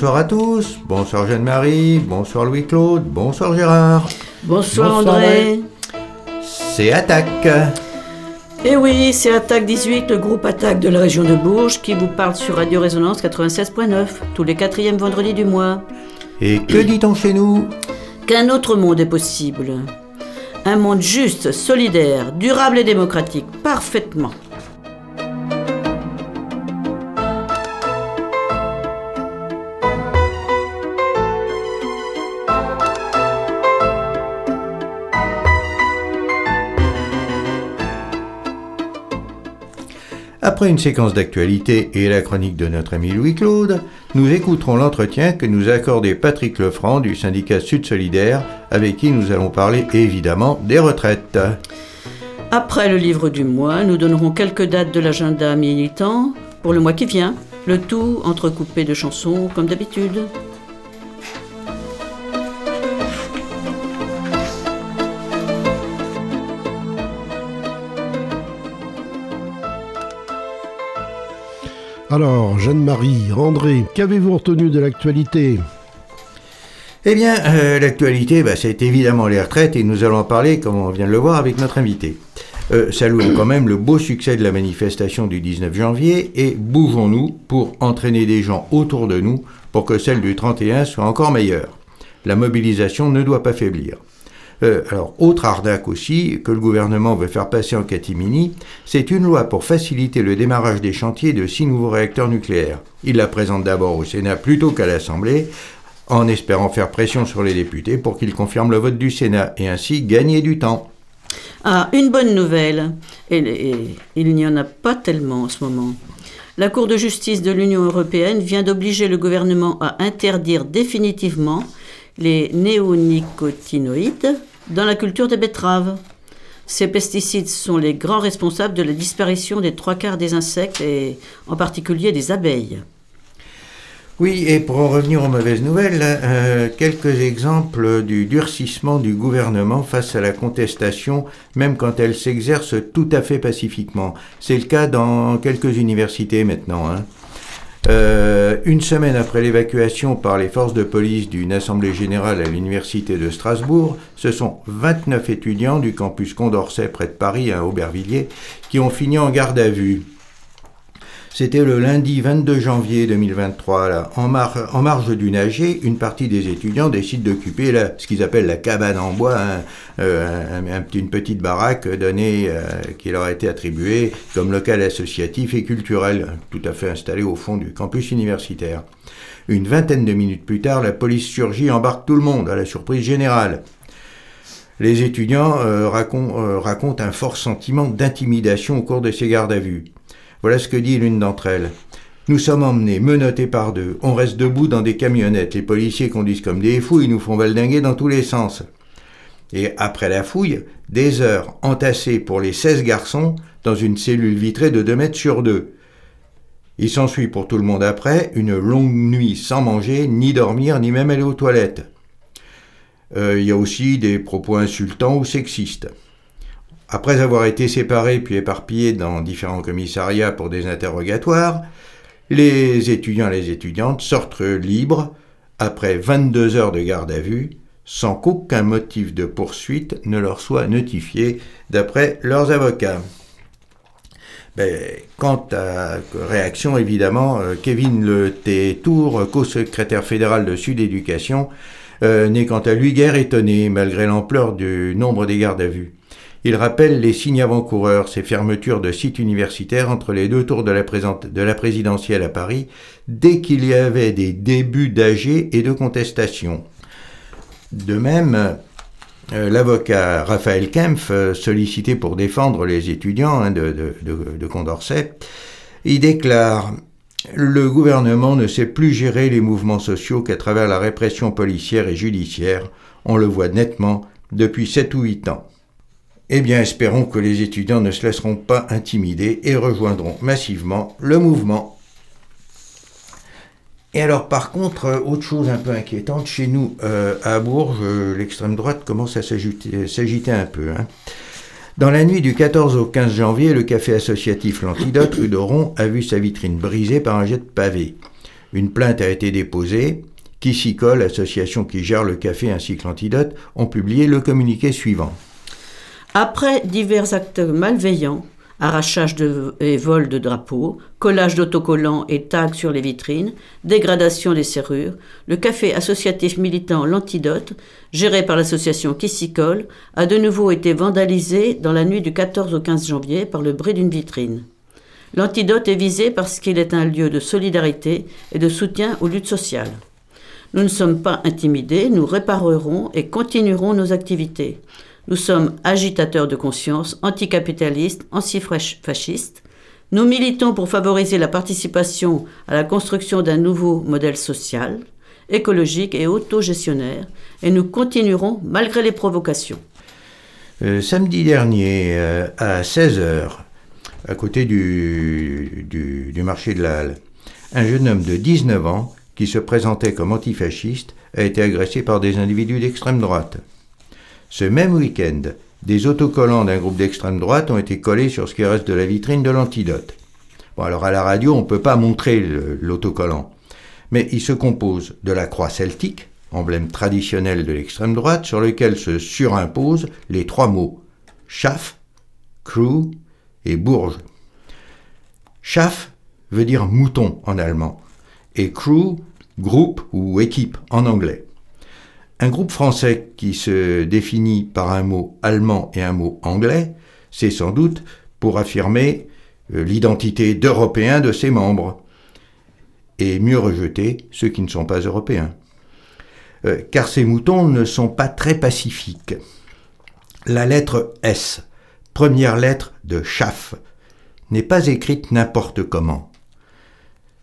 Bonsoir à tous, bonsoir Jeanne-Marie, bonsoir Louis-Claude, bonsoir Gérard. Bonsoir, André. C'est Attaque. Et oui, c'est Attaque 18, le groupe Attaque de la région de Bourges, qui vous parle sur Radio Résonance 96.9, tous les quatrièmes vendredis du mois. Et que dit-on chez nous? Qu'un autre monde est possible. Un monde juste, solidaire, durable et démocratique, parfaitement. Après une séquence d'actualité et la chronique de notre ami Louis-Claude, nous écouterons l'entretien que nous a accordé Patrick Lefranc du syndicat Sud Solidaire, avec qui nous allons parler évidemment des retraites. Après le livre du mois, nous donnerons quelques dates de l'agenda militant pour le mois qui vient, le tout entrecoupé de chansons comme d'habitude. Alors, Jeanne-Marie, André, qu'avez-vous retenu de l'actualité? Eh bien, euh, l'actualité, bah, c'est évidemment les retraites et nous allons en parler, comme on vient de le voir, avec notre invité. Euh, saluons quand même le beau succès de la manifestation du 19 janvier et bougeons-nous pour entraîner des gens autour de nous pour que celle du 31 soit encore meilleure. La mobilisation ne doit pas faiblir. Euh, alors, autre arnaque aussi que le gouvernement veut faire passer en catimini, c'est une loi pour faciliter le démarrage des chantiers de six nouveaux réacteurs nucléaires. Il la présente d'abord au Sénat plutôt qu'à l'Assemblée, en espérant faire pression sur les députés pour qu'ils confirment le vote du Sénat et ainsi gagner du temps. Ah, une bonne nouvelle. Et, et il n'y en a pas tellement en ce moment. La Cour de justice de l'Union européenne vient d'obliger le gouvernement à interdire définitivement les néonicotinoïdes dans la culture des betteraves. Ces pesticides sont les grands responsables de la disparition des trois quarts des insectes et en particulier des abeilles. Oui, et pour en revenir aux mauvaises nouvelles, euh, quelques exemples du durcissement du gouvernement face à la contestation, même quand elle s'exerce tout à fait pacifiquement. C'est le cas dans quelques universités maintenant. Hein. Euh, une semaine après l'évacuation par les forces de police d'une assemblée générale à l'université de Strasbourg, ce sont 29 étudiants du campus Condorcet près de Paris, à Aubervilliers, qui ont fini en garde à vue. C'était le lundi 22 janvier 2023. Là. En, marge du nager, une partie des étudiants décide d'occuper ce qu'ils appellent la cabane en bois, hein, euh, un, une petite baraque donnée euh, qui leur a été attribuée comme local associatif et culturel, tout à fait installé au fond du campus universitaire. Une vingtaine de minutes plus tard, la police surgit et embarque tout le monde à la surprise générale. Les étudiants euh, racontent un fort sentiment d'intimidation au cours de ces gardes à vue. Voilà ce que dit l'une d'entre elles. Nous sommes emmenés, menottés par deux. On reste debout dans des camionnettes. Les policiers conduisent comme des fous, ils nous font valdinguer dans tous les sens. Et après la fouille, des heures entassées pour les 16 garçons dans une cellule vitrée de 2 mètres sur 2. Il s'ensuit pour tout le monde après une longue nuit sans manger, ni dormir, ni même aller aux toilettes. Euh, il y a aussi des propos insultants ou sexistes. Après avoir été séparés puis éparpillés dans différents commissariats pour des interrogatoires, les étudiants et les étudiantes sortent libres après 22 heures de garde à vue sans qu'aucun motif de poursuite ne leur soit notifié d'après leurs avocats. Ben, quant à réaction, évidemment, euh, Kevin Le Tour, co-secrétaire fédéral de Sud Éducation, euh, n'est quant à lui guère étonné malgré l'ampleur du nombre des gardes à vue. Il rappelle les signes avant-coureurs, ces fermetures de sites universitaires entre les deux tours de la, de la présidentielle à Paris, dès qu'il y avait des débuts d'AG et de contestation. De même, euh, l'avocat Raphaël Kempf, euh, sollicité pour défendre les étudiants hein, de, de, Condorcet, il déclare Le gouvernement ne sait plus gérer les mouvements sociaux qu'à travers la répression policière et judiciaire. On le voit nettement depuis 7 ou 8 ans. Eh bien, espérons que les étudiants ne se laisseront pas intimider et rejoindront massivement le mouvement. Et alors, par contre, euh, autre chose un peu inquiétante, chez nous, euh, à Bourges, euh, l'extrême droite commence à s'agiter un peu. Hein. Dans la nuit du 14 au 15 janvier, le café associatif L'Antidote, rue de Ron, a vu sa vitrine brisée par un jet de pavé. Une plainte a été déposée. Kissicol, l'association qui gère le café ainsi que l'antidote, ont publié le communiqué suivant. Après divers actes malveillants, arrachage et vol de drapeaux, collage d'autocollants et tags sur les vitrines, dégradation des serrures, le café associatif militant L'Antidote, géré par l'association Kissicole, a de nouveau été vandalisé dans la nuit du 14 au 15 janvier par le bruit d'une vitrine. L'Antidote est visé parce qu'il est un lieu de solidarité et de soutien aux luttes sociales. Nous ne sommes pas intimidés, nous réparerons et continuerons nos activités. Nous sommes agitateurs de conscience, anticapitalistes, antifascistes. Nous militons pour favoriser la participation à la construction d'un nouveau modèle social, écologique et autogestionnaire, et nous continuerons malgré les provocations. Euh, samedi dernier, euh, à 16h, à côté du, marché de la Halle, un jeune homme de 19 ans qui se présentait comme antifasciste a été agressé par des individus d'extrême droite. Ce même week-end, des autocollants d'un groupe d'extrême droite ont été collés sur ce qui reste de la vitrine de l'antidote. Bon, alors à la radio, on ne peut pas montrer l'autocollant, mais il se compose de la croix celtique, emblème traditionnel de l'extrême droite, sur lequel se surimposent les trois mots Schaff, Crew et Bourges. Schaff veut dire mouton en allemand, et Crew, groupe ou équipe en anglais. Un groupe français qui se définit par un mot allemand et un mot anglais, c'est sans doute pour affirmer euh, l'identité d'Européens de ses membres, et mieux rejeter ceux qui ne sont pas européens. Euh, car ces moutons ne sont pas très pacifiques. La lettre S, première lettre de Schaff, n'est pas écrite n'importe comment.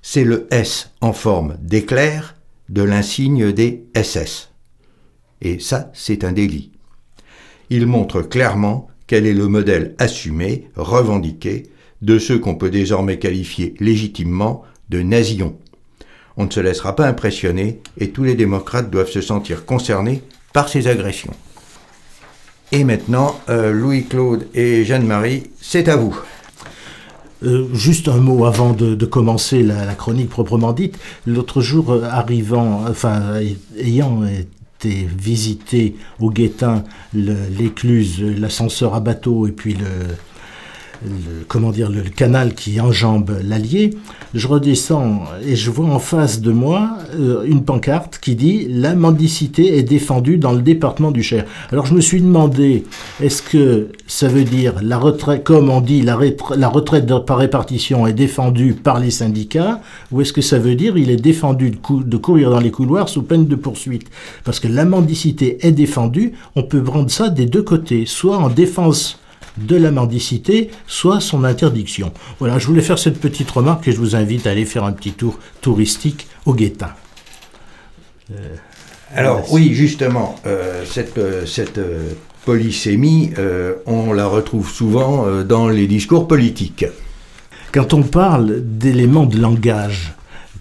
C'est le S en forme d'éclair de l'insigne des SS. Et ça, c'est un délit. Il montre clairement quel est le modèle assumé, revendiqué, de ceux qu'on peut désormais qualifier légitimement de nazions. On ne se laissera pas impressionner et tous les démocrates doivent se sentir concernés par ces agressions. Et maintenant, euh, Louis-Claude et Jeanne-Marie, c'est à vous. Euh, juste un mot avant de, commencer la, chronique proprement dite. L'autre jour, euh, arrivant, enfin, ayant visiter au Guétin l'écluse, l'ascenseur à bateau et puis le, comment dire, le, canal qui enjambe l'Allier, je redescends et je vois en face de moi euh, une pancarte qui dit La mendicité est défendue dans le département du Cher. Alors je me suis demandé, est-ce que ça veut dire la retraite, comme on dit, la, la retraite par répartition est défendue par les syndicats, ou est-ce que ça veut dire il est défendu de, de courir dans les couloirs sous peine de poursuite? Parce que la mendicité est défendue, on peut prendre ça des deux côtés, soit en défense de la mendicité, soit son interdiction. Voilà, je voulais faire cette petite remarque et je vous invite à aller faire un petit tour touristique au Guétin. Euh, Alors oui, justement, euh, cette, euh, cette polysémie, on la retrouve souvent dans les discours politiques. Quand on parle d'éléments de langage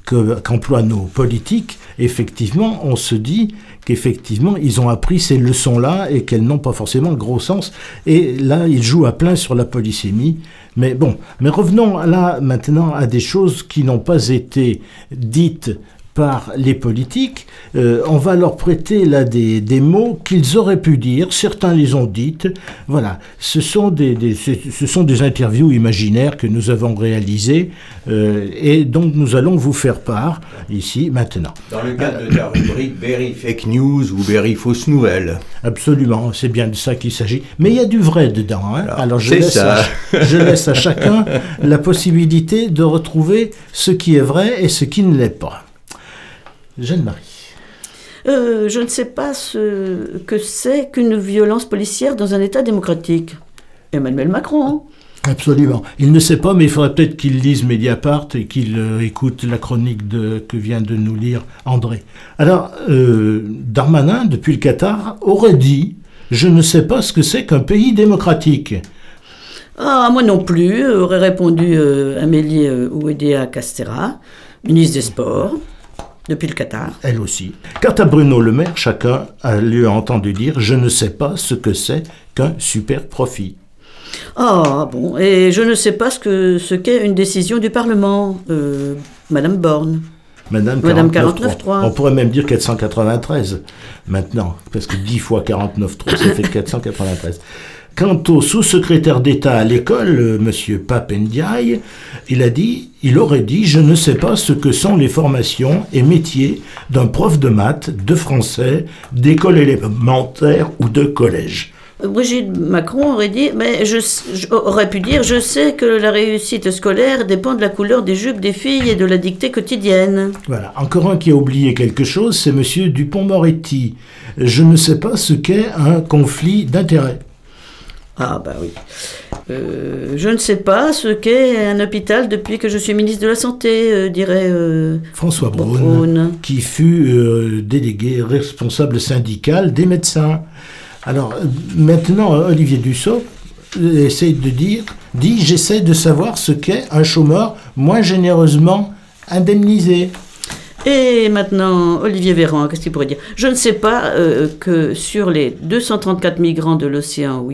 qu'emploient nos politiques, effectivement, on se dit qu'effectivement, ils ont appris ces leçons-là et qu'elles n'ont pas forcément le gros sens. Et là, ils jouent à plein sur la polysémie. Mais bon, mais revenons là maintenant à des choses qui n'ont pas été dites par les politiques, euh, on va leur prêter là des, des mots qu'ils auraient pu dire, certains les ont dites, voilà, ce sont des, des ce sont des interviews imaginaires que nous avons réalisées euh, et dont nous allons vous faire part ici maintenant. Dans le cadre de la rubrique Berry Fake News ou Berry Fausse Nouvelle. Absolument, c'est bien de ça qu'il s'agit, mais il y a du vrai dedans. Hein. Alors, je, laisse ça. je laisse à chacun la possibilité de retrouver ce qui est vrai et ce qui ne l'est pas. Jeanne-Marie. Euh, je ne sais pas ce que c'est qu'une violence policière dans un État démocratique. Emmanuel Macron. Hein. Absolument. Il ne sait pas, mais il faudrait peut-être qu'il lise Mediapart et qu'il euh, écoute la chronique de, que vient de nous lire André. Alors, euh, Darmanin, depuis le Qatar, aurait dit Je ne sais pas ce que c'est qu'un pays démocratique. Ah, moi non plus, aurait répondu Amélie Ouédéa Castera, ministre des Sports depuis le Qatar. Elle aussi. Quant à Bruno Le Maire, chacun a lui entendu dire Je ne sais pas ce que c'est qu'un super profit. Ah bon, et je ne sais pas ce que ce qu'est une décision du Parlement, euh, Madame Borne. Madame, Madame 49.3. On pourrait même dire 493 maintenant, parce que 10 fois 49.3, ça fait 493. Quant au sous-secrétaire d'État à l'école, euh, M. Papendiaï, il a dit, il aurait dit, je ne sais pas ce que sont les formations et métiers d'un prof de maths, de français, d'école élémentaire ou de collège. Brigitte Macron aurait dit, mais je, aurait pu dire, je sais que la réussite scolaire dépend de la couleur des jupes des filles et de la dictée quotidienne. Voilà. Encore un qui a oublié quelque chose, c'est Monsieur Dupont-Moretti. Je ne sais pas ce qu'est un conflit d'intérêts. Ah bah oui. Euh, je ne sais pas ce qu'est un hôpital depuis que je suis ministre de la Santé, euh, dirait euh, François Braun, qui fut délégué responsable syndical des médecins. Alors maintenant, Olivier Dussault essaye de dire, dit j'essaie de savoir ce qu'est un chômeur moins généreusement indemnisé. Et maintenant, Olivier Véran, qu'est-ce qu'il pourrait dire? Je ne sais pas euh, que sur les 234 migrants de l'océan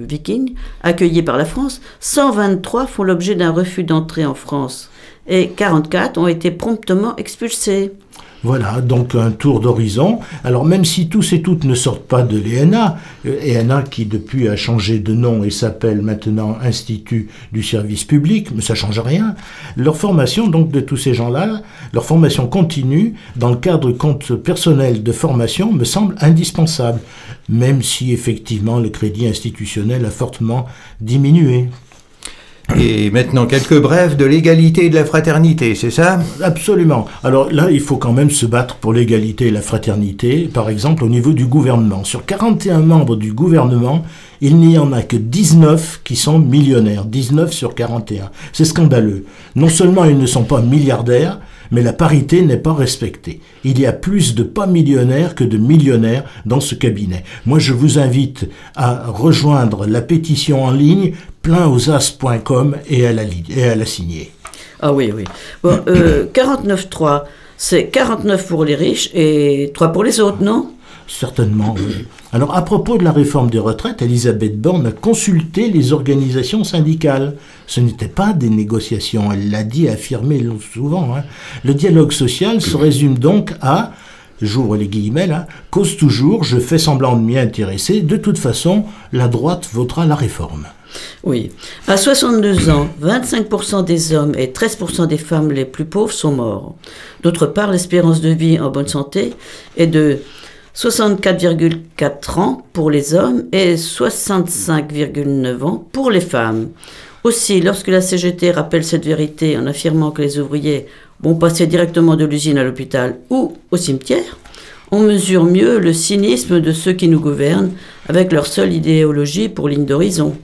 Viking accueillis par la France, 123 font l'objet d'un refus d'entrée en France et 44 ont été promptement expulsés. Voilà, donc un tour d'horizon. Alors même si tous et toutes ne sortent pas de l'ENA, ENA qui depuis a changé de nom et s'appelle maintenant Institut du service public, mais ça change rien, leur formation donc de tous ces gens-là, leur formation continue dans le cadre compte personnel de formation me semble indispensable, même si effectivement le crédit institutionnel a fortement diminué. Et maintenant, quelques brèves de l'égalité et de la fraternité, c'est ça? Absolument. Alors là, il faut quand même se battre pour l'égalité et la fraternité, par exemple au niveau du gouvernement. Sur 41 membres du gouvernement, il n'y en a que 19 qui sont millionnaires. 19 sur 41. C'est scandaleux. Non seulement ils ne sont pas milliardaires, mais la parité n'est pas respectée. Il y a plus de pas millionnaires que de millionnaires dans ce cabinet. Moi, je vous invite à rejoindre la pétition en ligne pleinausas.com et à la, et à la signer. Ah oui, oui. Bon, euh, 49.3, c'est 49 pour les riches et 3 pour les autres, non? Certainement, oui. Alors, à propos de la réforme des retraites, Elisabeth Borne a consulté les organisations syndicales. Ce n'était pas des négociations, elle l'a dit et affirmé souvent. Hein. Le dialogue social se résume donc à j'ouvre les guillemets là, cause toujours, je fais semblant de m'y intéresser, de toute façon, la droite votera la réforme. Oui. À 62 ans, 25% des hommes et 13% des femmes les plus pauvres sont morts. D'autre part, l'espérance de vie en bonne santé est de 64,4 ans pour les hommes et 65,9 ans pour les femmes. Aussi, lorsque la CGT rappelle cette vérité en affirmant que les ouvriers vont passer directement de l'usine à l'hôpital ou au cimetière, on mesure mieux le cynisme de ceux qui nous gouvernent avec leur seule idéologie pour ligne d'horizon.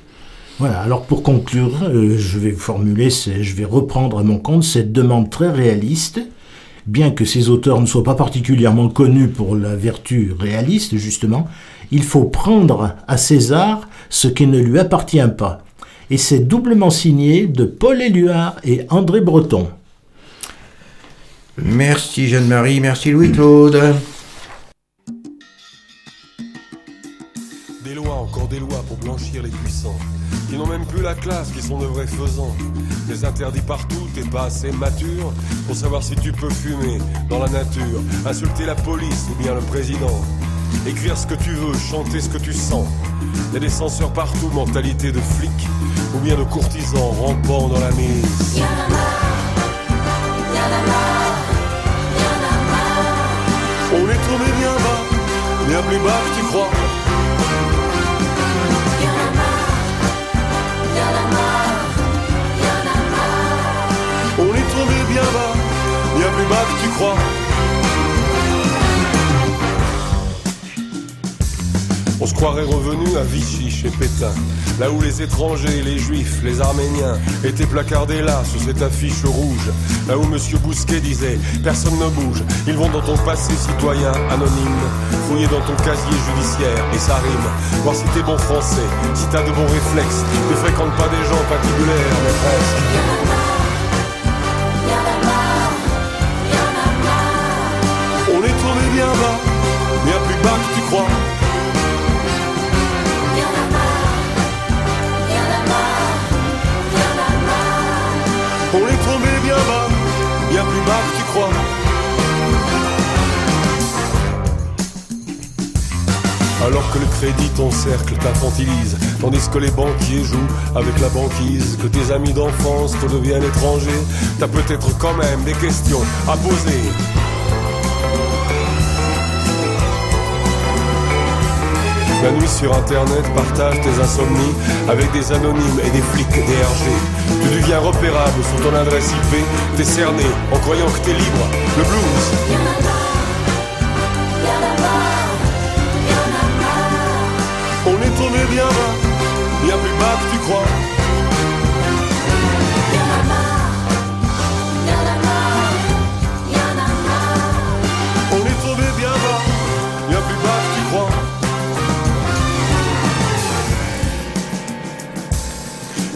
Voilà, alors pour conclure, euh, je vais formuler, je vais reprendre à mon compte cette demande très réaliste. Bien que ces auteurs ne soient pas particulièrement connus pour la vertu réaliste, justement, il faut prendre à César ce qui ne lui appartient pas. Et c'est doublement signé de Paul Éluard et André Breton. Merci Jeanne-Marie, merci Louis-Claude. Des lois, encore des lois pour blanchir les puissants qui n'ont même plus la classe, qui sont de vrais faisans. Des interdits partout, t'es pas assez mature pour savoir si tu peux fumer dans la nature, insulter la police ou bien le président. Écrire ce que tu veux, chanter ce que tu sens. Y a des censeurs partout, mentalité de flic ou bien de courtisans rampant dans la mise. Y'en a marre, y'en a marre, y'en a marre. On est tombé bien bas, bien plus bas que tu crois. On se croirait revenu à Vichy chez Pétain, là où les étrangers, les juifs, les arméniens étaient placardés là sous cette affiche rouge, là où Monsieur Bousquet disait personne ne bouge, ils vont dans ton passé citoyen anonyme, fouiller dans ton casier judiciaire et ça rime, voir si t'es bon français, si t'as de bons réflexes, ne fréquente pas des gens patibulaires mais presque. tu crois Alors que le crédit t'encercle, t'infantilise, tandis que les banquiers jouent avec la banquise, que tes amis d'enfance te deviennent étrangers, t'as peut-être quand même des questions à poser. La nuit sur internet, partage tes insomnies avec des anonymes et des flics DRG. Tu deviens repérable sur ton adresse IP, t'es cerné en croyant que t'es libre. Le blues. On est tombé bien bas, bien plus bas que tu crois.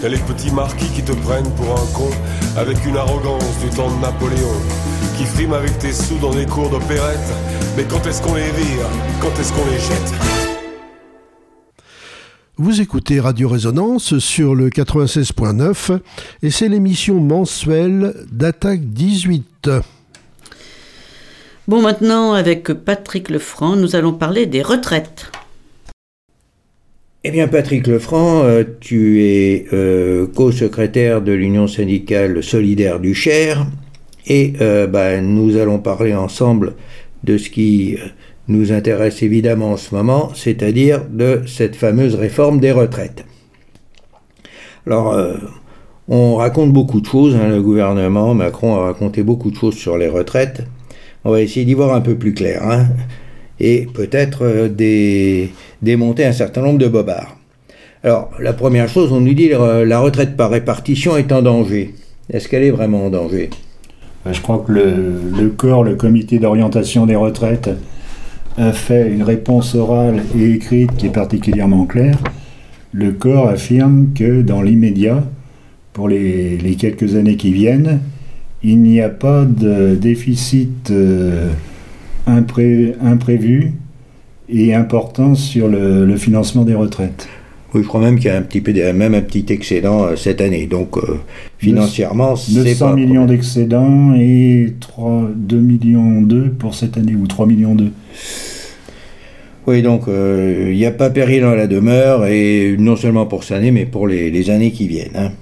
Y'a les petits marquis qui te prennent pour un con avec une arrogance du temps de Napoléon qui friment avec tes sous dans des cours d'opérette. Mais quand est-ce qu'on les vire? Quand est-ce qu'on les jette? Vous écoutez Radio Résonance sur le 96.9 et c'est l'émission mensuelle d'Attaque 18. Bon, maintenant, avec Patrick Lefranc, nous allons parler des retraites. Eh bien, Patrick Lefranc, euh, tu es euh, co-secrétaire de l'Union syndicale solidaire du Cher et euh, bah, nous allons parler ensemble de ce qui euh, nous intéresse évidemment en ce moment, c'est-à-dire de cette fameuse réforme des retraites. Alors, on raconte beaucoup de choses, hein, le gouvernement, Macron a raconté beaucoup de choses sur les retraites. On va essayer d'y voir un peu plus clair, hein, et peut-être euh, démonter un certain nombre de bobards. Alors, la première chose, on nous dit euh, la retraite par répartition est en danger. Est-ce qu'elle est vraiment en danger? Euh, Je crois que le, corps, le comité d'orientation des retraites, a fait une réponse orale et écrite qui est particulièrement claire. Le corps affirme que dans l'immédiat, pour les, les quelques années qui viennent, il n'y a pas de déficit euh, impré- imprévu et important sur le, le financement des retraites. Oui, je crois même qu'il y a un petit peu, même un petit excédent euh, cette année. Donc, euh, financièrement, c'est 900 pas un millions d'excédents et 3, 2 millions 2 pour cette année, ou 3 millions 2. Oui, donc euh, il n'y a pas péril dans la demeure, et non seulement pour cette année, mais pour les, les années qui viennent. hein.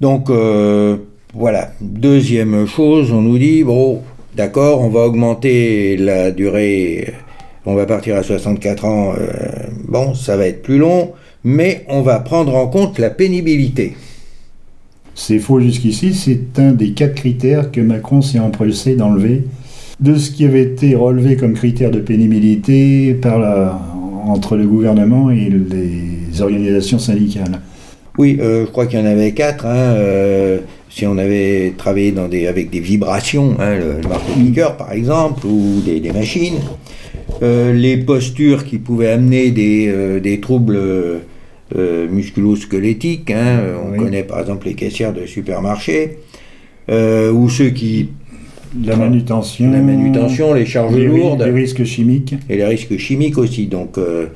Donc, euh, voilà. Deuxième chose, on nous dit, bon, d'accord, on va augmenter la durée, on va partir à 64 ans, euh, bon, ça va être plus long, mais on va prendre en compte la pénibilité. C'est faux jusqu'ici, c'est un des quatre critères que Macron s'est empressé d'enlever de ce qui avait été relevé comme critère de pénibilité par la, entre le gouvernement et les organisations syndicales. Oui, euh, je crois qu'il y en avait quatre. hein, euh, si on avait travaillé dans des, avec des vibrations, hein, le, le marteau-piqueur par exemple, ou des, des machines, euh, les postures qui pouvaient amener des, euh, des troubles euh, musculo-squelettiques. hein, on Oui. connaît par exemple les caissières de supermarchés, euh, ou ceux qui La manutention, la manutention, les charges les, lourdes les risques chimiques. et les risques chimiques aussi. Donc euh,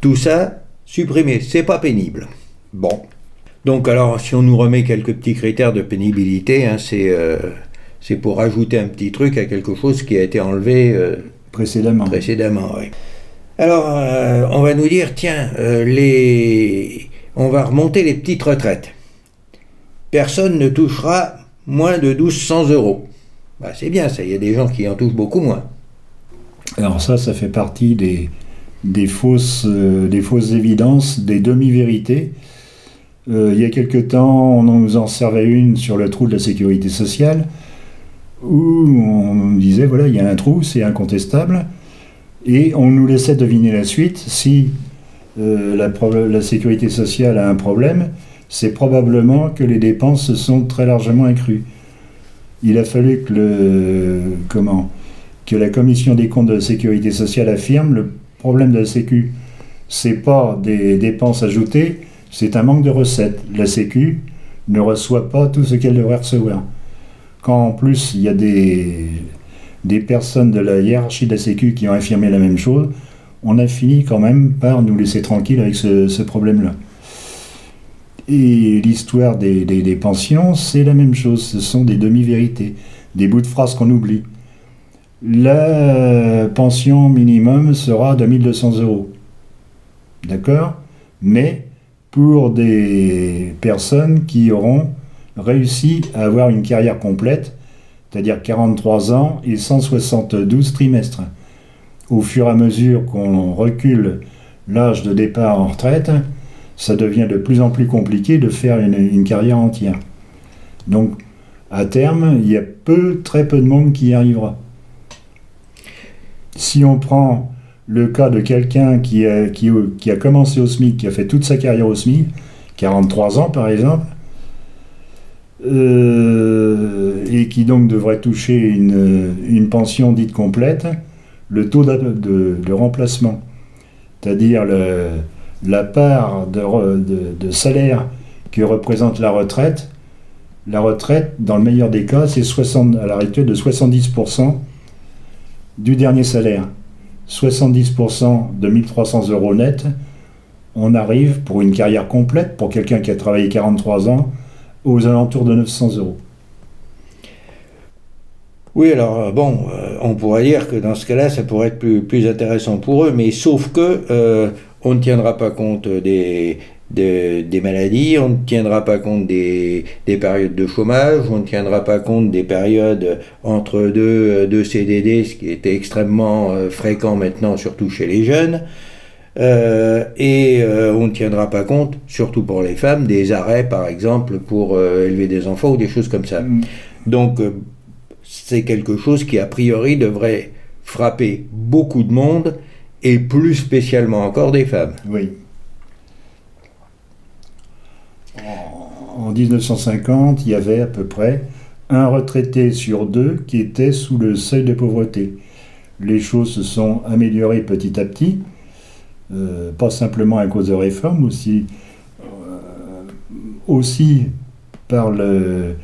tout ça, supprimé, c'est pas pénible. Bon. Donc alors, si on nous remet quelques petits critères de pénibilité, hein, c'est euh, c'est pour ajouter un petit truc à quelque chose qui a été enlevé euh, précédemment. précédemment. oui. Alors, euh, on va nous dire, tiens, les... on va remonter les petites retraites. Personne ne touchera moins de 1200 euros. Bah, c'est bien ça, il y a des gens qui en touchent beaucoup moins. Alors ça, ça fait partie des, des, fausses, des fausses évidences, des demi-vérités. Euh, il y a quelque temps, on nous en servait une sur le trou de la sécurité sociale, où on nous disait, voilà, il y a un trou, c'est incontestable, et on nous laissait deviner la suite. Si euh, la, sécurité sociale a un problème, c'est probablement que les dépenses se sont très largement accrues. Il a fallu que le... comment que la commission des comptes de la sécurité sociale affirme le problème de la Sécu, c'est pas des dépenses ajoutées, c'est un manque de recettes. La Sécu ne reçoit pas tout ce qu'elle devrait recevoir. Quand en plus il y a des, personnes de la hiérarchie de la Sécu qui ont affirmé la même chose, on a fini quand même par nous laisser tranquilles avec ce, problème-là. Et l'histoire des pensions, c'est la même chose. Ce sont des demi-vérités, des bouts de phrases qu'on oublie. La pension minimum sera de 1200 euros. D'accord? Mais pour des personnes qui auront réussi à avoir une carrière complète, c'est-à-dire 43 ans et 172 trimestres. Au fur et à mesure qu'on recule l'âge de départ en retraite, ça devient de plus en plus compliqué de faire une, carrière entière. Donc, à terme, il y a peu, très peu de monde qui y arrivera. Si on prend le cas de quelqu'un qui a, commencé au SMIC, qui a fait toute sa carrière au SMIC, 43 ans par exemple, euh, et qui donc devrait toucher une, pension dite complète, le taux de, remplacement, c'est-à-dire la part de, salaire que représente la retraite, la retraite, dans le meilleur des cas, c'est à la de 70% du dernier salaire. 70% de 1300 euros net, on arrive pour une carrière complète, pour quelqu'un qui a travaillé 43 ans, aux alentours de 900 euros. Oui, alors euh, bon, euh, on pourrait dire que dans ce cas-là, ça pourrait être plus, intéressant pour eux, mais sauf que euh, on ne tiendra pas compte des, des maladies, on ne tiendra pas compte des, périodes de chômage, on ne tiendra pas compte des périodes entre deux, deux CDD, ce qui était extrêmement fréquent maintenant, surtout chez les jeunes. Euh, et euh, on ne tiendra pas compte, surtout pour les femmes, des arrêts, par exemple, pour euh, élever des enfants ou des choses comme ça. Mm. Donc, c'est quelque chose qui, a priori, devrait frapper beaucoup de monde, et plus spécialement encore des femmes. Oui. En 1950, il y avait à peu près un retraité sur deux qui était sous le seuil de pauvreté. Les choses se sont améliorées petit à petit. Euh, pas simplement à cause de réformes, aussi, euh, aussi par le,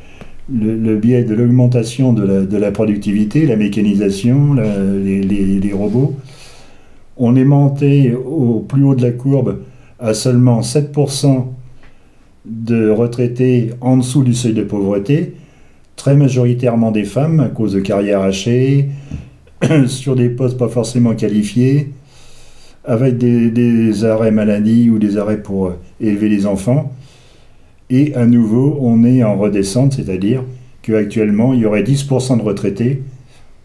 biais de l'augmentation de la, la, productivité, la mécanisation, les, les, robots. On est monté au plus haut de la courbe à seulement 7% de retraités en dessous du seuil de pauvreté, très majoritairement des femmes à cause de carrières hachées, sur des postes pas forcément qualifiés, avec des, arrêts maladie ou des arrêts pour euh, élever les enfants. Et à nouveau, on est en redescente, c'est-à-dire qu'actuellement, il y aurait 10% de retraités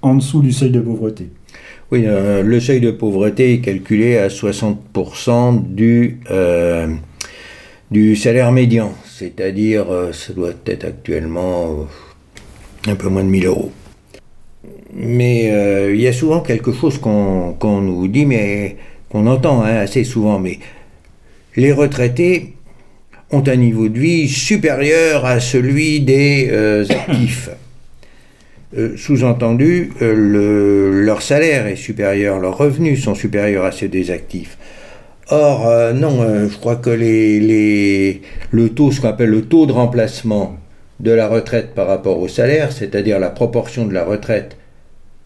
en dessous du seuil de pauvreté. Oui, euh, le seuil de pauvreté est calculé à 60% du, euh, du salaire médian, c'est-à-dire, ça doit être actuellement un peu moins de 1000 euros. Mais il y a souvent quelque chose qu'on nous dit, mais qu'on entend hein, assez souvent, mais les retraités ont un niveau de vie supérieur à celui des euh, actifs. Euh, sous-entendu, euh, leur salaire est supérieur, leurs revenus sont supérieurs à ceux des actifs. Or, non, je crois que les, le taux, ce qu'on appelle le taux de remplacement de la retraite par rapport au salaire, c'est-à-dire la proportion de la retraite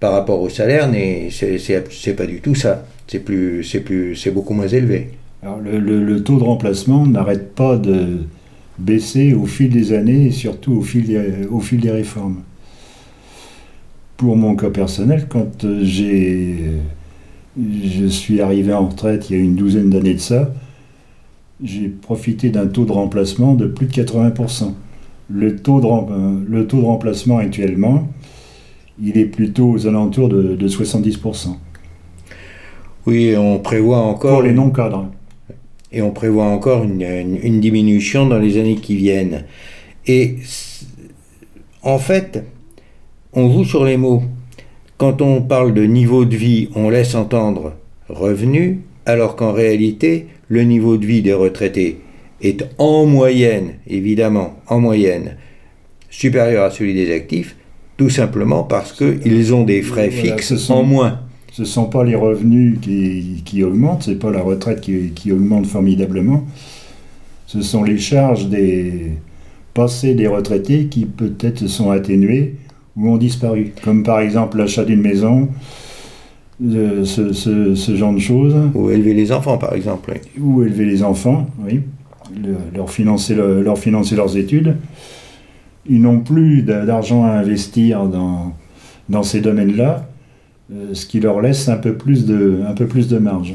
par rapport au salaire, c'est pas du tout ça c'est plus, plus, c'est beaucoup moins élevé. Alors le, taux de remplacement n'arrête pas de baisser au fil des années et surtout au fil des, au fil des réformes. Pour mon cas personnel, quand j'ai, je suis arrivé en retraite il y a une douzaine d'années de ça, j'ai profité d'un taux de remplacement de plus de 80%. Le taux de, le taux de remplacement actuellement, il est plutôt aux alentours de, de 70%. Oui, on prévoit encore. Pour les non-cadres. Et on prévoit encore une, diminution dans les années qui viennent. Et en fait, on joue sur les mots. Quand on parle de niveau de vie, on laisse entendre revenu, alors qu'en réalité, le niveau de vie des retraités est en moyenne, évidemment, en moyenne, supérieur à celui des actifs, tout simplement parce qu'ils ont des frais fixes en moins. ce ne sont pas les revenus qui, qui augmentent, ce n'est pas la retraite qui, augmente formidablement, ce sont les charges des passés des retraités qui peut-être sont atténuées ou ont disparu, comme par exemple l'achat d'une maison, euh, ce, genre de choses. Ou élever les enfants, par exemple. Ou élever les enfants, oui. leur, financer leur financer leurs études. Ils n'ont plus d'argent à investir dans, dans ces domaines-là. Euh, ce qui leur laisse un peu plus de, un peu plus de marge.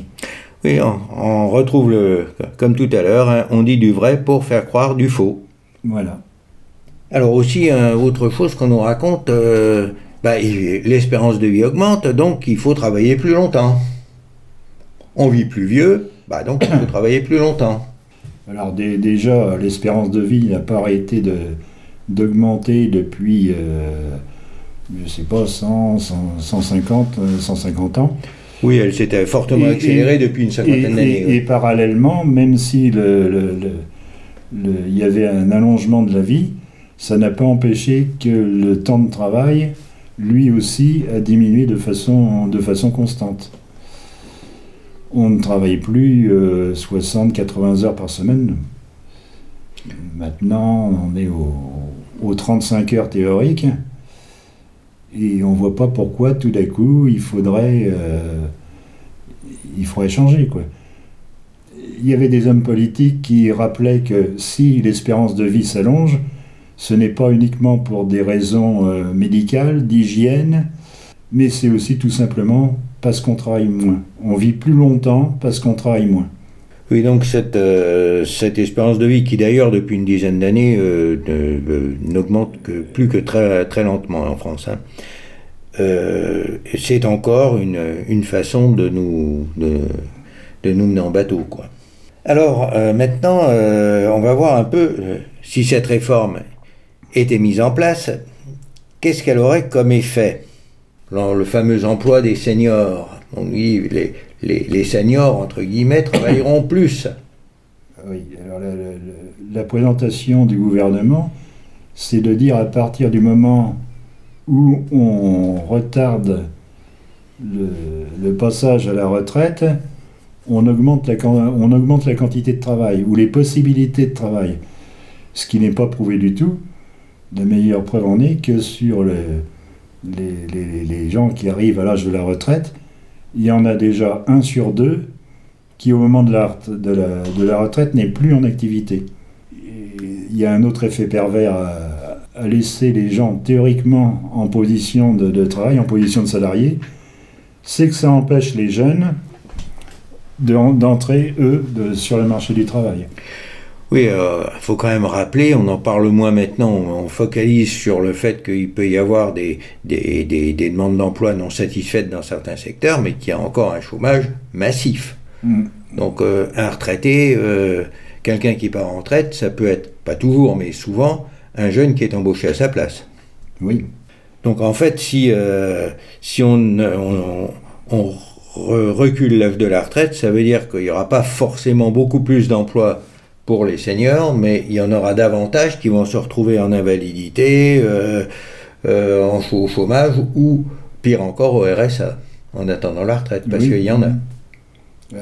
Oui, on, retrouve le, comme tout à l'heure, hein, on dit du vrai pour faire croire du faux. Voilà. Alors aussi, autre chose qu'on nous raconte, euh, bah, l'espérance de vie augmente, donc il faut travailler plus longtemps. On vit plus vieux, bah, donc il faut travailler plus longtemps. Alors déjà, l'espérance de vie n'a pas arrêté d'augmenter depuis, euh, je ne sais pas, 100, 150, 150 ans. Oui, elle s'était fortement accélérée depuis une cinquantaine d'années. Et, parallèlement, même si il y avait un allongement de la vie, ça n'a pas empêché que le temps de travail, lui aussi, a diminué de façon, de façon constante. On ne travaille plus 60-80 euh, heures par semaine. Maintenant, on est aux 35 heures théoriques. Et on ne voit pas pourquoi tout d'un coup il faudrait, euh, il faudrait changer. Quoi. Il y avait des hommes politiques qui rappelaient que si l'espérance de vie s'allonge, ce n'est pas uniquement pour des raisons euh, médicales, d'hygiène, mais c'est aussi tout simplement parce qu'on travaille moins. On vit plus longtemps parce qu'on travaille moins. Oui, donc cette, euh, espérance de vie qui d'ailleurs depuis une dizaine d'années euh, n'augmente que, plus que très, lentement en France. Hein. c'est encore une, façon de nous, de nous mener en bateau. Quoi. Alors maintenant, on va voir un peu si cette réforme était mise en place, qu'est-ce qu'elle aurait comme effet? Le fameux emploi des seniors. On dit les, les, seniors, entre guillemets, travailleront plus. Oui, alors la, présentation du gouvernement, c'est de dire à partir du moment où on retarde le, passage à la retraite, on augmente la, on augmente la quantité de travail ou les possibilités de travail. Ce qui n'est pas prouvé du tout, de meilleure preuve en est que sur les, les, gens qui arrivent à l'âge de la retraite, il y en a déjà un sur deux qui, au moment de la, de la, retraite, n'est plus en activité. il y a un autre effet pervers à, laisser les gens théoriquement en position de, travail, en position de salarié, c'est que ça empêche les jeunes d'entrer, eux, sur le marché du travail. Oui, il euh, faut quand même rappeler, on en parle moins maintenant, on focalise sur le fait qu'il peut y avoir des, des, des, demandes d'emploi non satisfaites dans certains secteurs, mais qu'il y a encore un chômage massif. Mm. Donc euh, un retraité, euh, quelqu'un qui part en retraite, ça peut être, pas toujours, mais souvent, un jeune qui est embauché à sa place. Oui. Donc en fait, si, si on, on, on recule l'âge de la retraite, ça veut dire qu'il n'y aura pas forcément beaucoup plus d'emplois pour les seniors, mais il y en aura davantage qui vont se retrouver en invalidité, euh, euh, en au chômage ou pire encore au RSA en attendant la retraite, parce qu'il y en a.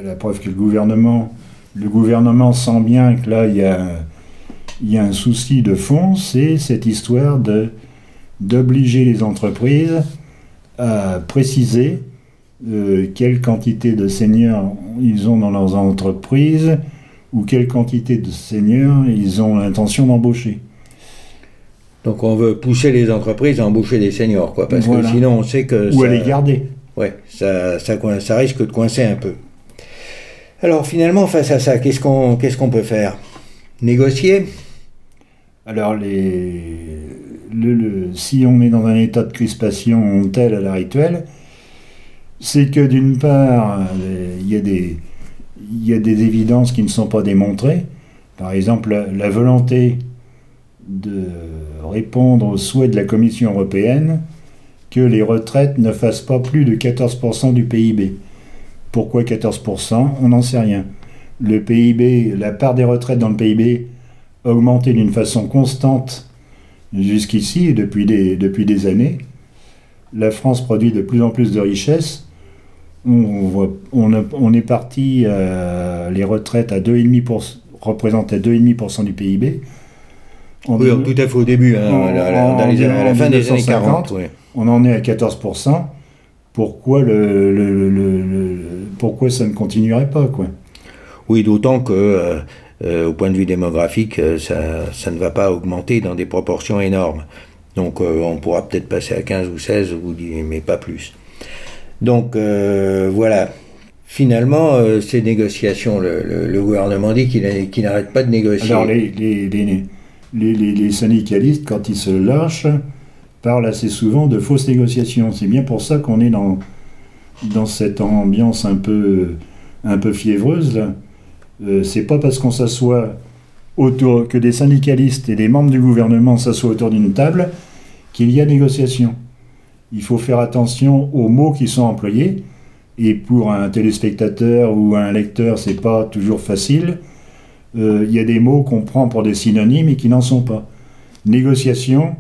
La preuve que le gouvernement, le gouvernement sent bien que là il y a, il y a un souci de fond, c'est cette histoire de d'obliger les entreprises à préciser euh, quelle quantité de seniors ils ont dans leurs entreprises, ou quelle quantité de seniors ils ont l'intention d'embaucher. Donc on veut pousser les entreprises à embaucher des seniors, quoi, parce que sinon on sait que... Ou à les garder. Ouais, ça, ça, ça, risque de coincer un peu. Alors finalement, face à ça, qu'est-ce qu'on peut faire? Négocier? Alors les, le, si on est dans un état de crispation tel à l'heure actuelle, c'est que d'une part, il y a des il y a des évidences qui ne sont pas démontrées. Par exemple, la, volonté de répondre aux souhaits de la Commission européenne que les retraites ne fassent pas plus de 14% du PIB. Pourquoi 14% On n'en sait rien. Le PIB, la part des retraites dans le PIB a augmenté d'une façon constante jusqu'ici, des, depuis des années. La France produit de plus en plus de richesses on, on, est parti, euh, les retraites à 2,5% représentaient 2,5% du PIB. oui, tout à fait au début, hein, à la fin des années 40. On en est à 14%. Pourquoi, le, pourquoi ça ne continuerait pas quoi? Oui, d'autant que, euh, euh, au point de vue démographique, ça, ça, ne va pas augmenter dans des proportions énormes. Donc on pourra peut-être passer à 15 ou 16, mais pas plus. Donc euh, voilà, finalement, euh, ces négociations, le, gouvernement dit qu'il n'arrête pas de négocier. Alors, les, syndicalistes, quand ils se lâchent, parlent assez souvent de fausses négociations. C'est bien pour ça qu'on est dans, cette ambiance un peu, fiévreuse. Euh, c'est pas parce qu'on s'assoit autour, que des syndicalistes et des membres du gouvernement s'assoient autour d'une table qu'il y a négociation. Il faut faire attention aux mots qui sont employés. Et pour un téléspectateur ou un lecteur, c'est pas toujours facile. Euh, il y a des mots qu'on prend pour des synonymes et qui n'en sont pas. Négociation,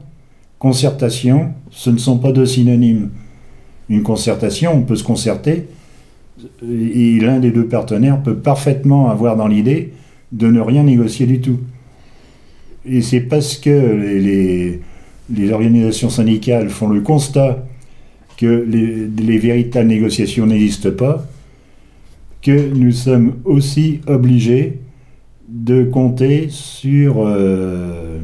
concertation, ce ne sont pas deux synonymes. Une concertation, on peut se concerter, et l'un des deux partenaires peut parfaitement avoir dans l'idée de ne rien négocier du tout. Et c'est parce que les, les, organisations syndicales font le constat que les, véritables négociations n'existent pas, que nous sommes aussi obligés de compter sur, euh,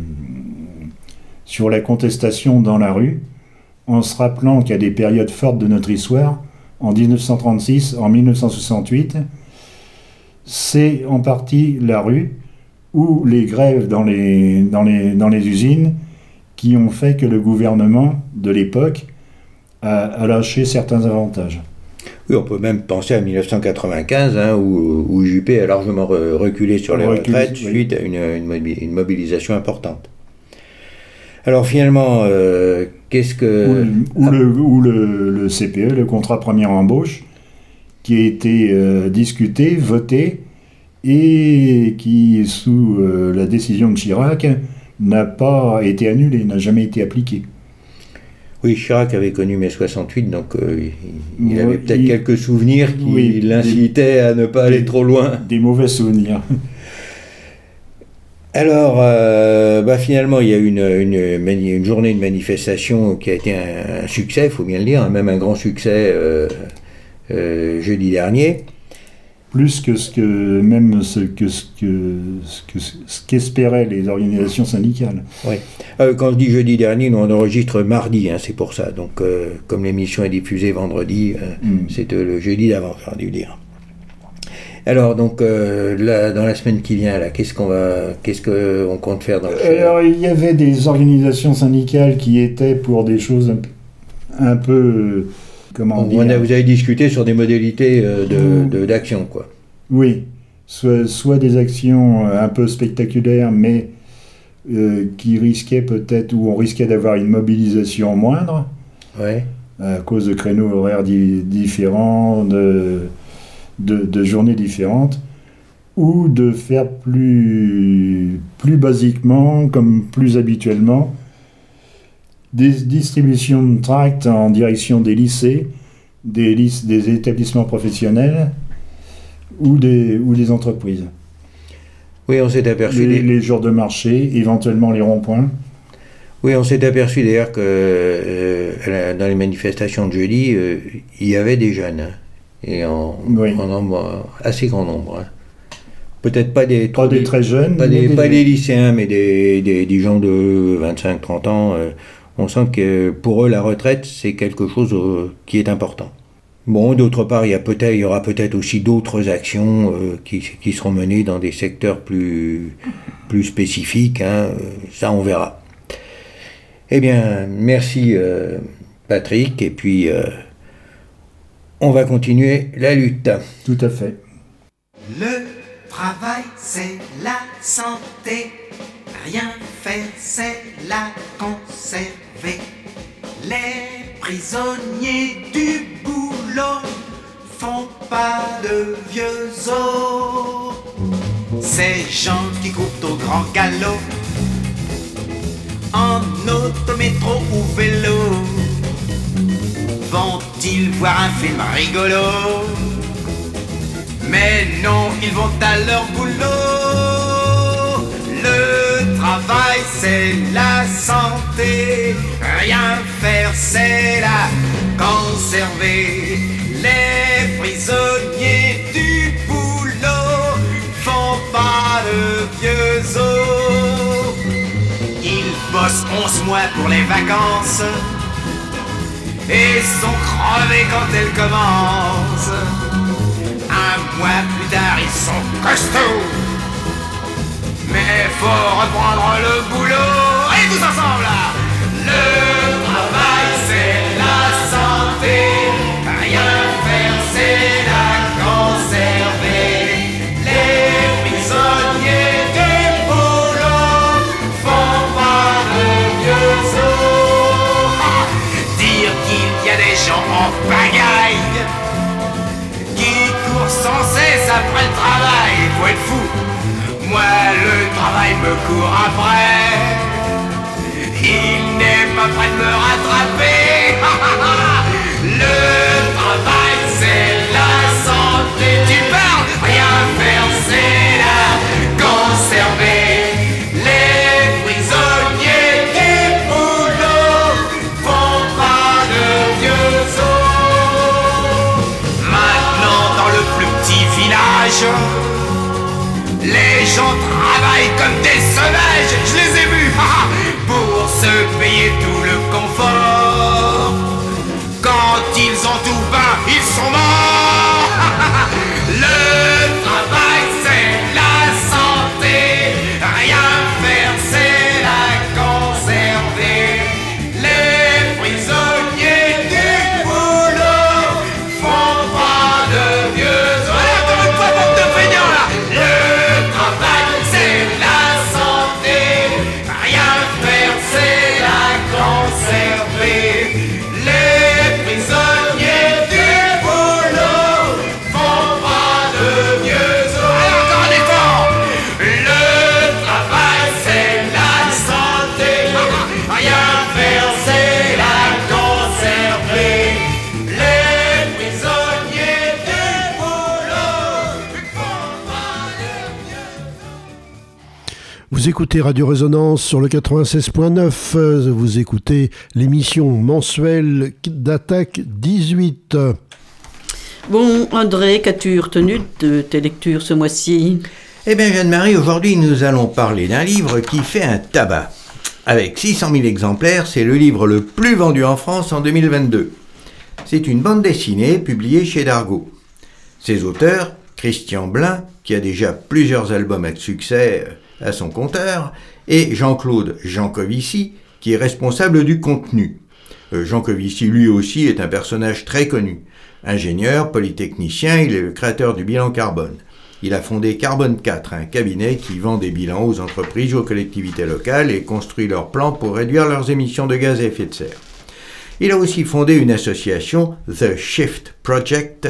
sur la contestation dans la rue, en se rappelant qu'il y a des périodes fortes de notre histoire, en 1936, en 1968, c'est en partie la rue ou les grèves dans les usines qui ont fait que le gouvernement de l'époque a, lâché certains avantages. Oui, on peut même penser à 1995, hein, où, où, Juppé a largement reculé sur les retraites suite à une, une, mobilisation importante. Alors finalement, euh, qu'est-ce que... Ou, le, ou le, CPE, le contrat première embauche, qui a été euh, discuté, voté, et qui, sous euh, la décision de Chirac, n'a pas été annulé, n'a jamais été appliqué. Oui, Chirac avait connu mai 68, donc il, avait peut-être quelques souvenirs qui l'incitaient à ne pas aller trop loin. Des mauvais souvenirs. Alors, euh, bah finalement, il y a eu une, une, journée de manifestation qui a été un, succès, il faut bien le dire, hein, même un grand succès euh, euh, jeudi dernier. Plus que ce que même ce que ce que ce qu'espéraient les organisations syndicales. Oui. quand je dis jeudi dernier, nous on enregistre mardi, hein, c'est pour ça. Donc, comme l'émission est diffusée vendredi, mm. c'est le jeudi d'avant, j'aurais dû dire. Alors, donc, euh, dans la semaine qui vient, là, qu'est-ce qu'on va, qu'est-ce qu'on compte faire dans le Alors, il y avait des organisations syndicales qui étaient pour des choses un, peu, comment dire Vous avez discuté sur des modalités euh, de, d'action, quoi. Oui, soit, soit, des actions euh, un peu spectaculaires, mais qui risquaient peut-être, ou on risquait d'avoir une mobilisation moindre. Ouais. À cause de créneaux horaires différents, de de, journées différentes, ou de faire plus, plus basiquement, comme plus habituellement, des distributions de tracts en direction des lycées, des, des établissements professionnels ou des, ou des entreprises. Oui, on s'est aperçu. Les, jours de marché, éventuellement les ronds-points. Oui, on s'est aperçu d'ailleurs que euh, dans les manifestations de jeudi, euh, il y avait des jeunes. Hein et en, nombre, assez grand nombre. Hein. Peut-être pas des, pas des très jeunes, pas des, pas des lycéens, mais des, des, gens de 25-30 ans. Euh, on sent que pour eux, la retraite, c'est quelque chose euh, qui est important. Bon, d'autre part, il y, a peut il y aura peut-être aussi d'autres actions euh, qui, qui, seront menées dans des secteurs plus, plus spécifiques. Hein, ça, on verra. Eh bien, merci Patrick, et puis on va continuer la lutte. Tout à fait. Le travail, c'est la santé. Rien faire, c'est la Les prisonniers du boulot font pas de vieux os. Ces gens qui coupent au grand galop en auto, métro ou vélo vont-ils voir un film rigolo? Mais non, ils vont à leur boulot. Le travail, c'est la santé. Rien faire, c'est la conserver. Les prisonniers du boulot font pas de vieux os. Ils bossent 11 mois pour les vacances et sont crevés quand elles commencent. un mois plus tard, ils sont costauds. Mais faut reprendre le boulot. Allez tous ensemble Le travail c'est la santé. Rien faire c'est la conserver. Les prisonniers du boulot font pas de vieux os. Ah, Dire qu'il y a des gens en pagaille qui court sans cesse après le travail, faut être fou. Moi, le travail me court après. Il n'est pas prêt de me rattraper. le travail, c'est la santé. Tu parles, rien faire, c'est la conserver. Les gens travaillent comme des sauvages, je les ai vus, pour se payer tout le confort. Quand ils ont tout peint, ils sont morts. Écoutez Radio Résonance sur le 96.9. euh, Vous écoutez l'émission mensuelle d'Attaque 18. Bon, André, qu'as-tu retenu de tes lectures ce mois-ci? Eh bien, Jeanne-Marie, aujourd'hui, nous allons parler d'un livre qui fait un tabac. Avec 600 000 exemplaires, c'est le livre le plus vendu en France en 2022. C'est une bande dessinée publiée chez Dargaud. Ses auteurs, Christian Blin, qui a déjà plusieurs albums à succès euh, à son compteur, et Jean-Claude Jancovici, qui est responsable du contenu. Euh, Jancovici, lui aussi, est un personnage très connu. Ingénieur, polytechnicien, il est le créateur du bilan carbone. Il a fondé Carbone 4, un cabinet qui vend des bilans aux entreprises, aux collectivités locales et construit leurs plans pour réduire leurs émissions de gaz à effet de serre. Il a aussi fondé une association, The Shift Project,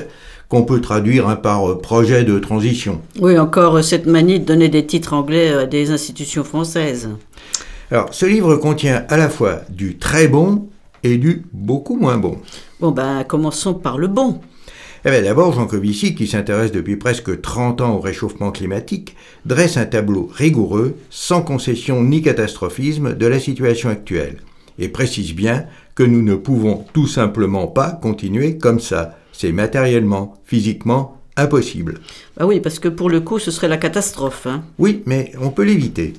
qu'on peut traduire hein, par euh, projet de transition. Oui, encore euh, cette manie de donner des titres anglais à des institutions françaises. Alors, ce livre contient à la fois du très bon et du beaucoup moins bon. Bon, ben, commençons par le bon. Eh bien, d'abord, Jean Covici, qui s'intéresse depuis presque 30 ans au réchauffement climatique, dresse un tableau rigoureux, sans concession ni catastrophisme, de la situation actuelle, et précise bien que nous ne pouvons tout simplement pas continuer comme ça. C'est matériellement, physiquement impossible. Bah oui, parce que pour le coup, ce serait la catastrophe. hein. Oui, mais on peut l'éviter.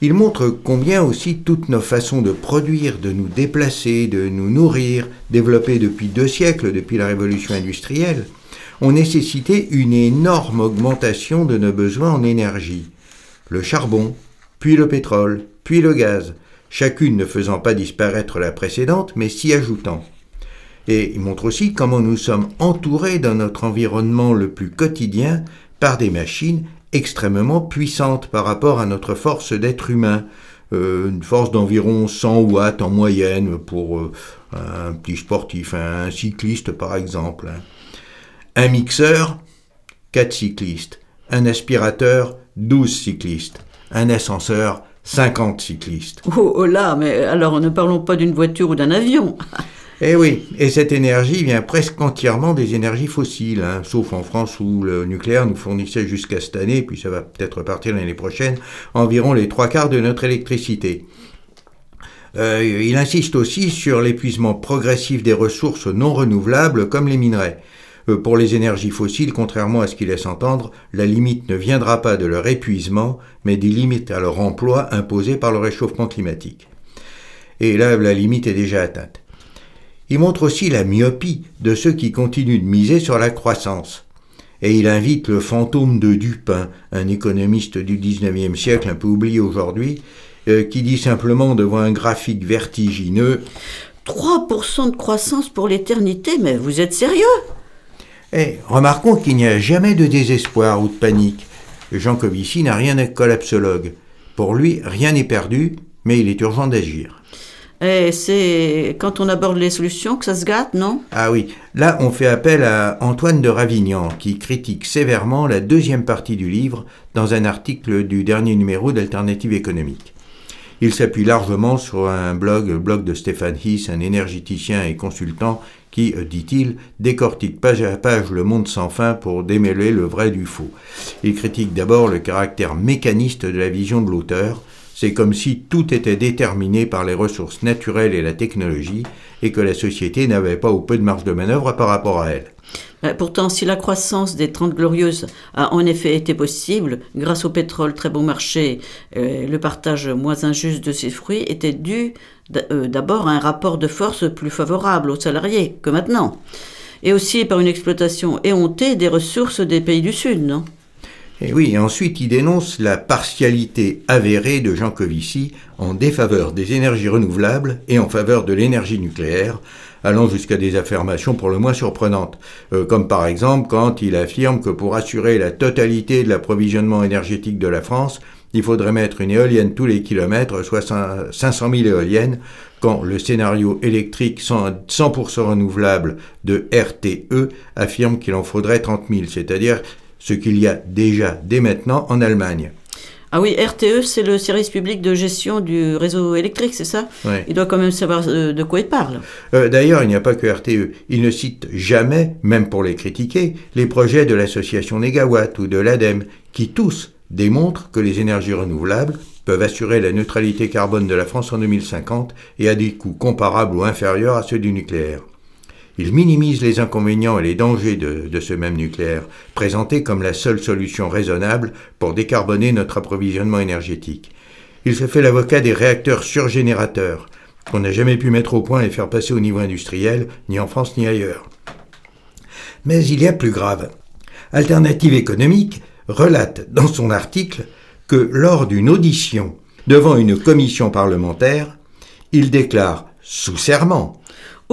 Il montre combien aussi toutes nos façons de produire, de nous déplacer, de nous nourrir, développées depuis deux siècles, depuis la révolution industrielle, ont nécessité une énorme augmentation de nos besoins en énergie. Le charbon, puis le pétrole, puis le gaz, chacune ne faisant pas disparaître la précédente, mais s'y ajoutant. Et il montre aussi comment nous sommes entourés dans notre environnement le plus quotidien par des machines extrêmement puissantes par rapport à notre force d'être humain. Euh, une force d'environ 100 watts en moyenne pour euh, un petit sportif, un cycliste par exemple. hein. Un mixeur, 4 cyclistes. Un aspirateur, 12 cyclistes. Un ascenseur, 50 cyclistes. Oh, oh là, mais alors ne parlons pas d'une voiture ou d'un avion. Eh oui, et cette énergie vient presque entièrement des énergies fossiles, hein, sauf en France où le nucléaire nous fournissait jusqu'à cette année, puis ça va peut-être repartir l'année prochaine, environ les trois quarts de notre électricité. Euh, il insiste aussi sur l'épuisement progressif des ressources non renouvelables comme les minerais. Euh, pour les énergies fossiles, contrairement à ce qu'il laisse entendre, la limite ne viendra pas de leur épuisement, mais des limites à leur emploi imposées par le réchauffement climatique. Et là, la limite est déjà atteinte. Il montre aussi la myopie de ceux qui continuent de miser sur la croissance. et il invite le fantôme de Dupin, un économiste du 19e siècle un peu oublié aujourd'hui, euh, qui dit simplement devant un graphique vertigineux 3% de croissance pour l'éternité, mais vous êtes sérieux? Eh, remarquons qu'il n'y a jamais de désespoir ou de panique. Jean Covici n'a rien d'être collapsologue. Pour lui, rien n'est perdu, mais il est urgent d'agir. C'est quand on aborde les solutions que ça se gâte, non? Ah oui, là on fait appel à Antoine de Ravignan qui critique sévèrement la deuxième partie du livre dans un article du dernier numéro d'Alternative économique. Il s'appuie largement sur un blog, le blog de Stéphane Hiss, un énergéticien et consultant qui, euh, dit-il, décortique page à page le monde sans fin pour démêler le vrai du faux. Il critique d'abord le caractère mécaniste de la vision de l'auteur, c'est comme si tout était déterminé par les ressources naturelles et la technologie, et que la société n'avait pas ou peu de marge de manœuvre par rapport à elle. Euh, Pourtant, si la croissance des Trente Glorieuses a en effet été possible, grâce au pétrole très bon marché, euh, le partage moins injuste de ses fruits était dû euh, d'abord à un rapport de force plus favorable aux salariés que maintenant, et aussi par une exploitation éhontée des ressources des pays du Sud, Et oui, ensuite il dénonce la partialité avérée de Jean Covici en défaveur des énergies renouvelables et en faveur de l'énergie nucléaire, allant jusqu'à des affirmations pour le moins surprenantes, Euh, comme par exemple quand il affirme que pour assurer la totalité de l'approvisionnement énergétique de la France, il faudrait mettre une éolienne tous les kilomètres, soit cin- 500 000 éoliennes, quand le scénario électrique 100%, 100% renouvelable de RTE affirme qu'il en faudrait 30 000, c'est-à-dire ce qu'il y a déjà dès maintenant en Allemagne. Ah oui, RTE, c'est le service public de gestion du réseau électrique, c'est ça. Il doit quand même savoir euh, de quoi il parle. Euh, D'ailleurs, il n'y a pas que RTE. Il ne cite jamais, même pour les critiquer, les projets de l'association Négawatt ou de l'ADEME, qui tous démontrent que les énergies renouvelables peuvent assurer la neutralité carbone de la France en 2050 et à des coûts comparables ou inférieurs à ceux du nucléaire. Il minimise les inconvénients et les dangers de, ce même nucléaire, présenté comme la seule solution raisonnable pour décarboner notre approvisionnement énergétique. Il se fait l'avocat des réacteurs surgénérateurs, qu'on n'a jamais pu mettre au point et faire passer au niveau industriel, ni en France ni ailleurs. Mais il y a plus grave. Alternative économique relate dans son article que lors d'une audition devant une commission parlementaire, il déclare sous serment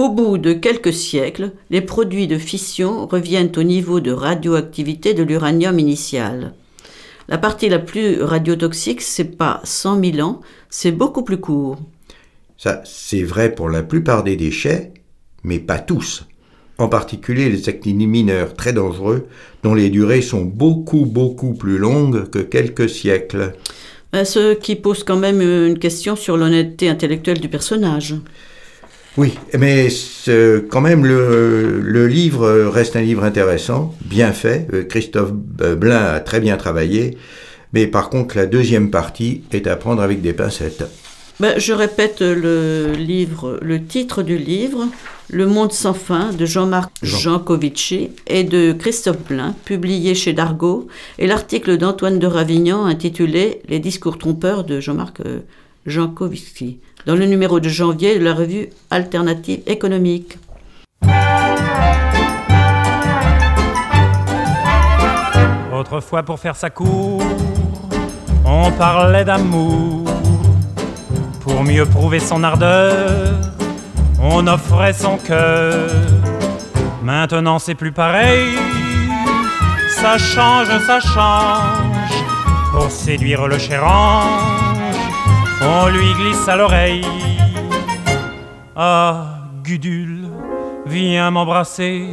Au bout de quelques siècles, les produits de fission reviennent au niveau de radioactivité de l'uranium initial. La partie la plus radiotoxique, c'est pas 100 000 ans, c'est beaucoup plus court. Ça, c'est vrai pour la plupart des déchets, mais pas tous. En particulier les actinides mineurs très dangereux, dont les durées sont beaucoup, beaucoup plus longues que quelques siècles. Ce qui pose quand même une question sur l'honnêteté intellectuelle du personnage. Oui, mais quand même, le, le livre reste un livre intéressant, bien fait. Euh, Christophe Blain a très bien travaillé. Mais par contre, la deuxième partie est à prendre avec des pincettes. Ben, je répète le livre, le titre du livre, Le Monde sans fin de Jean-Marc Jean. Jancovici et de Christophe Blain, publié chez Dargaud, et l'article d'Antoine de Ravignan intitulé Les discours trompeurs de Jean-Marc euh, Jancovici, dans le numéro de janvier de la revue Alternative économique. Autrefois, pour faire sa cour, on parlait d'amour. Pour mieux prouver son ardeur, on offrait son cœur. Maintenant, c'est plus pareil. Ça change, ça change. Pour séduire le cher ange, on lui glisse à l'oreille. Ah, Gudule, viens m'embrasser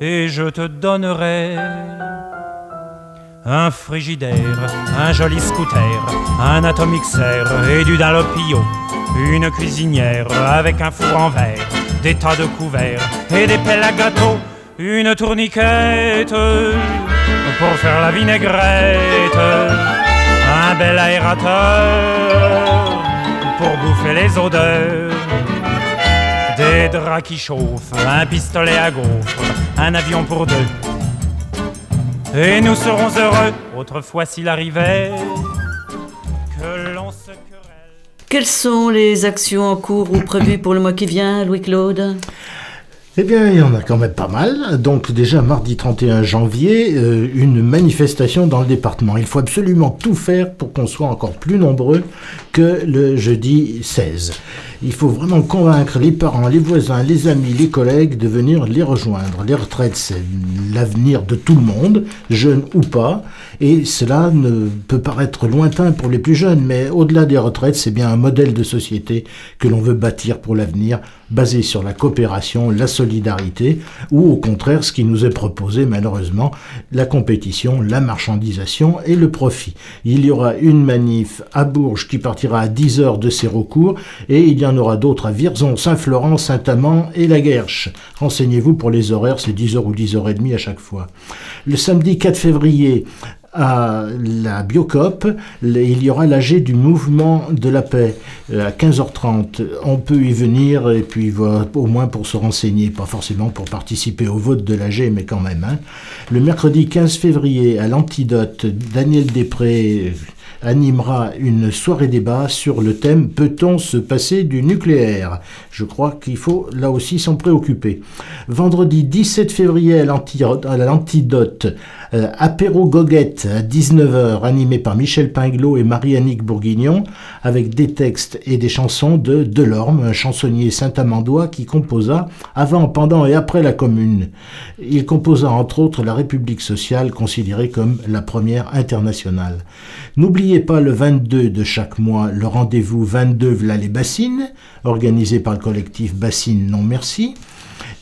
et je te donnerai un frigidaire, un joli scooter, un atomixer et du dalopio, une cuisinière avec un four en verre, des tas de couverts et des pelles à gâteau, une tourniquette pour faire la vinaigrette, un bel aérateur pour bouffer les odeurs. Des draps qui chauffent, un pistolet à gaufres, un avion pour deux. Et nous serons heureux, autrefois s'il arrivait que l'on se querelle. Quelles sont les actions en cours ou prévues pour le mois qui vient, Louis-Claude? Eh bien, il y en a quand même pas mal. Donc déjà, mardi 31 janvier, euh, une manifestation dans le département. Il faut absolument tout faire pour qu'on soit encore plus nombreux que le jeudi 16. Il faut vraiment convaincre les parents, les voisins, les amis, les collègues de venir les rejoindre. Les retraites, c'est l'avenir de tout le monde, jeunes ou pas. Et cela ne peut paraître lointain pour les plus jeunes, mais au-delà des retraites, c'est bien un modèle de société que l'on veut bâtir pour l'avenir, basé sur la coopération, la solidarité, ou au contraire, ce qui nous est proposé malheureusement, la compétition, la marchandisation et le profit. Il y aura une manif à Bourges qui partira à 10 heures de ses recours, et il y en aura d'autres à Virzon, Saint-Florent, Saint-Amand et La Guerche. Renseignez-vous pour les horaires, c'est 10h ou 10h30 à chaque fois. Le samedi 4 février, à la Biocop, il y aura l'AG du mouvement de la paix euh, à 15h30. On peut y venir et puis au moins pour se renseigner, pas forcément pour participer au vote de l'AG, mais quand même. Hein. Le mercredi 15 février à l'Antidote, Daniel Després animera une soirée débat sur le thème Peut-on se passer du nucléaire? Je crois qu'il faut là aussi s'en préoccuper. Vendredi 17 février à l'Antidote, euh, apéro goguette à 19h animé par Michel Pinglot et Marie-Annick Bourguignon avec des textes et des chansons de Delorme, un chansonnier saint-amandois qui composa avant, pendant et après la Commune. Il composa entre autres la République sociale considérée comme la première internationale. N'oubliez pas le 22 de chaque mois le rendez-vous 22 V'là les Bassines, organisé par le collectif Bassines Non Merci.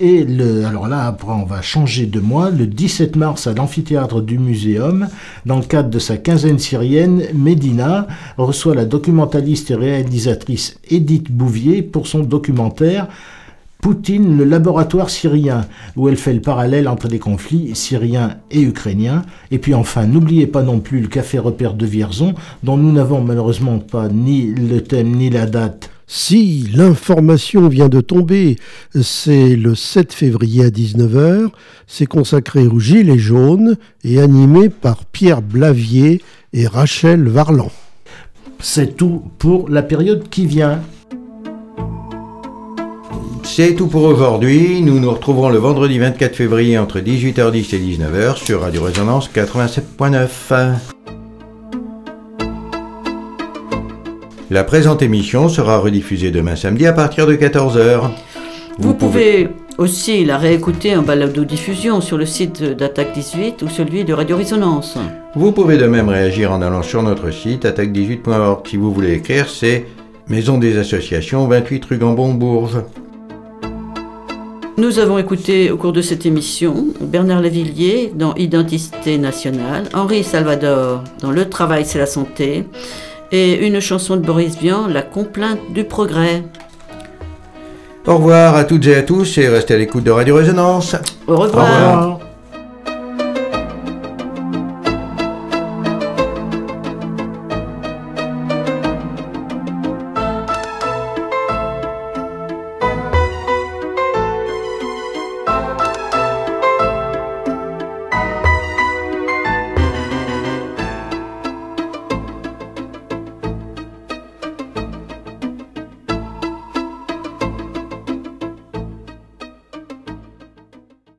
Et le, alors là, après, on va changer de mois. Le 17 mars, à l'amphithéâtre du Muséum, dans le cadre de sa quinzaine syrienne, Medina reçoit la documentaliste et réalisatrice Edith Bouvier pour son documentaire Poutine, le laboratoire syrien, où elle fait le parallèle entre les conflits syriens et ukrainiens. Et puis enfin, n'oubliez pas non plus le café repère de Vierzon, dont nous n'avons malheureusement pas ni le thème ni la date. Si l'information vient de tomber, c'est le 7 février à 19h, c'est consacré aux Gilets jaunes et animé par Pierre Blavier et Rachel Varlan. C'est tout pour la période qui vient. C'est tout pour aujourd'hui. Nous nous retrouverons le vendredi 24 février entre 18h10 et 19h sur Radio Résonance 87.9. La présente émission sera rediffusée demain samedi à partir de 14h. Vous, pouvez... aussi la réécouter en balado-diffusion sur le site d'Attaque 18 ou celui de Radio Résonance. Vous pouvez de même réagir en allant sur notre site attaque18.org. Si vous voulez écrire, c'est Maison des Associations 28 rue Gambon-Bourges. Nous avons écouté au cours de cette émission Bernard Lavillier dans Identité nationale, Henri Salvador dans Le travail c'est la santé et une chanson de Boris Vian, La complainte du progrès. Au revoir à toutes et à tous et restez à l'écoute de Radio Résonance. Au revoir. Au revoir.